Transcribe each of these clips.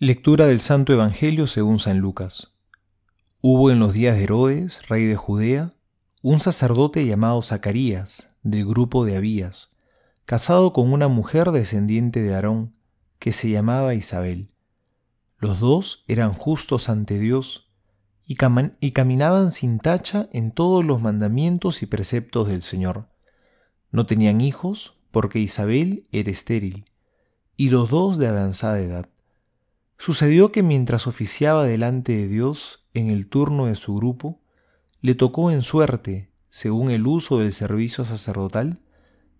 Lectura del Santo Evangelio según San Lucas. Hubo en los días de Herodes, rey de Judea, un sacerdote llamado Zacarías, del grupo de Abías, casado con una mujer descendiente de Aarón, que se llamaba Isabel. Los dos eran justos ante Dios y, y caminaban sin tacha en todos los mandamientos y preceptos del Señor. No tenían hijos porque Isabel era estéril, y los dos de avanzada edad. Sucedió que mientras oficiaba delante de Dios en el turno de su grupo, le tocó en suerte, según el uso del servicio sacerdotal,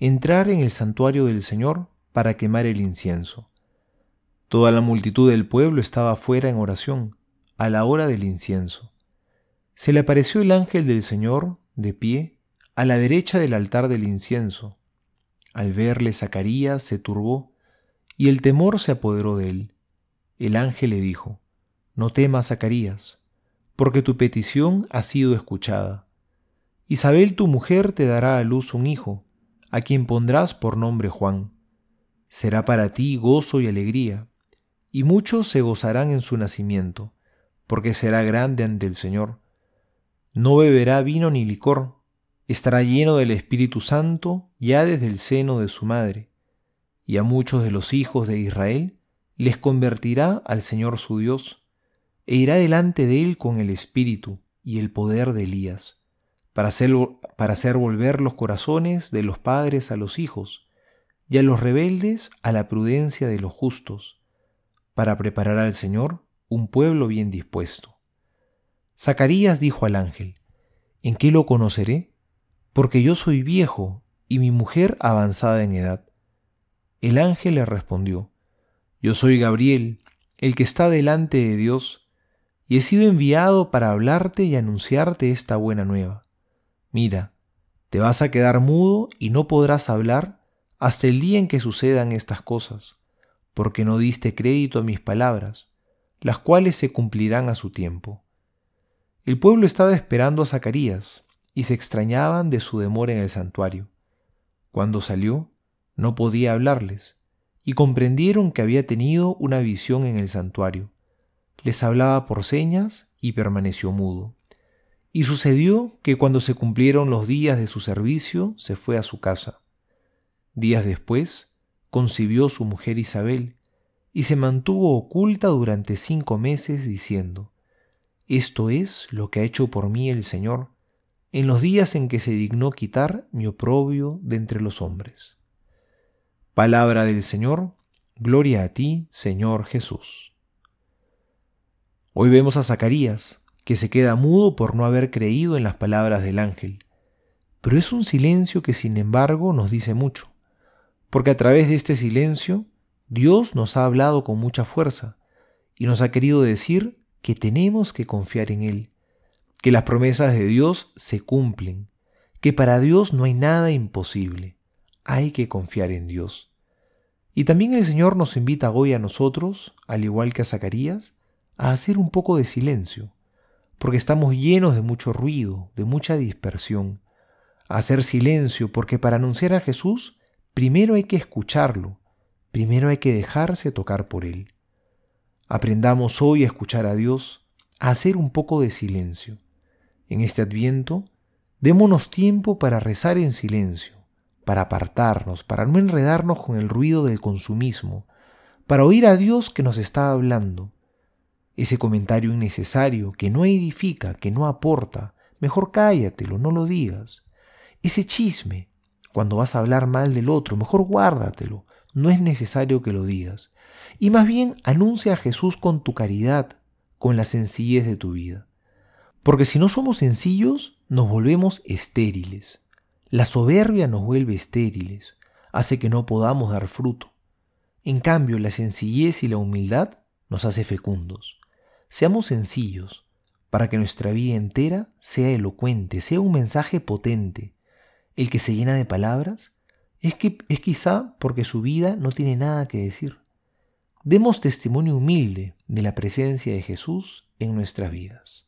entrar en el santuario del Señor para quemar el incienso. Toda la multitud del pueblo estaba fuera en oración, a la hora del incienso. Se le apareció el ángel del Señor, de pie, a la derecha del altar del incienso. Al verle Zacarías se turbó, y el temor se apoderó de él. El ángel le dijo, No temas, Zacarías, porque tu petición ha sido escuchada. Isabel tu mujer te dará a luz un hijo, a quien pondrás por nombre Juan. Será para ti gozo y alegría, y muchos se gozarán en su nacimiento, porque será grande ante el Señor. No beberá vino ni licor, estará lleno del Espíritu Santo ya desde el seno de su madre, y a muchos de los hijos de Israel les convertirá al Señor su Dios, e irá delante de él con el espíritu y el poder de Elías, para hacer, para hacer volver los corazones de los padres a los hijos, y a los rebeldes a la prudencia de los justos, para preparar al Señor un pueblo bien dispuesto. Zacarías dijo al ángel, ¿En qué lo conoceré? Porque yo soy viejo y mi mujer avanzada en edad. El ángel le respondió, yo soy Gabriel, el que está delante de Dios, y he sido enviado para hablarte y anunciarte esta buena nueva. Mira, te vas a quedar mudo y no podrás hablar hasta el día en que sucedan estas cosas, porque no diste crédito a mis palabras, las cuales se cumplirán a su tiempo. El pueblo estaba esperando a Zacarías, y se extrañaban de su demora en el santuario. Cuando salió, no podía hablarles, y comprendieron que había tenido una visión en el santuario. Les hablaba por señas y permaneció mudo. Y sucedió que cuando se cumplieron los días de su servicio, se fue a su casa. Días después, concibió su mujer Isabel, y se mantuvo oculta durante cinco meses diciendo, Esto es lo que ha hecho por mí el Señor, en los días en que se dignó quitar mi oprobio de entre los hombres. Palabra del Señor, gloria a ti, Señor Jesús. Hoy vemos a Zacarías, que se queda mudo por no haber creído en las palabras del ángel, pero es un silencio que sin embargo nos dice mucho, porque a través de este silencio Dios nos ha hablado con mucha fuerza y nos ha querido decir que tenemos que confiar en Él, que las promesas de Dios se cumplen, que para Dios no hay nada imposible, hay que confiar en Dios. Y también el Señor nos invita hoy a nosotros, al igual que a Zacarías, a hacer un poco de silencio, porque estamos llenos de mucho ruido, de mucha dispersión. A hacer silencio, porque para anunciar a Jesús, primero hay que escucharlo, primero hay que dejarse tocar por Él. Aprendamos hoy a escuchar a Dios, a hacer un poco de silencio. En este adviento, démonos tiempo para rezar en silencio para apartarnos, para no enredarnos con el ruido del consumismo, para oír a Dios que nos está hablando. Ese comentario innecesario que no edifica, que no aporta, mejor cállatelo, no lo digas. Ese chisme, cuando vas a hablar mal del otro, mejor guárdatelo, no es necesario que lo digas. Y más bien anuncia a Jesús con tu caridad, con la sencillez de tu vida. Porque si no somos sencillos, nos volvemos estériles. La soberbia nos vuelve estériles, hace que no podamos dar fruto. En cambio, la sencillez y la humildad nos hace fecundos. Seamos sencillos, para que nuestra vida entera sea elocuente, sea un mensaje potente. El que se llena de palabras es, es quizá porque su vida no tiene nada que decir. Demos testimonio humilde de la presencia de Jesús en nuestras vidas.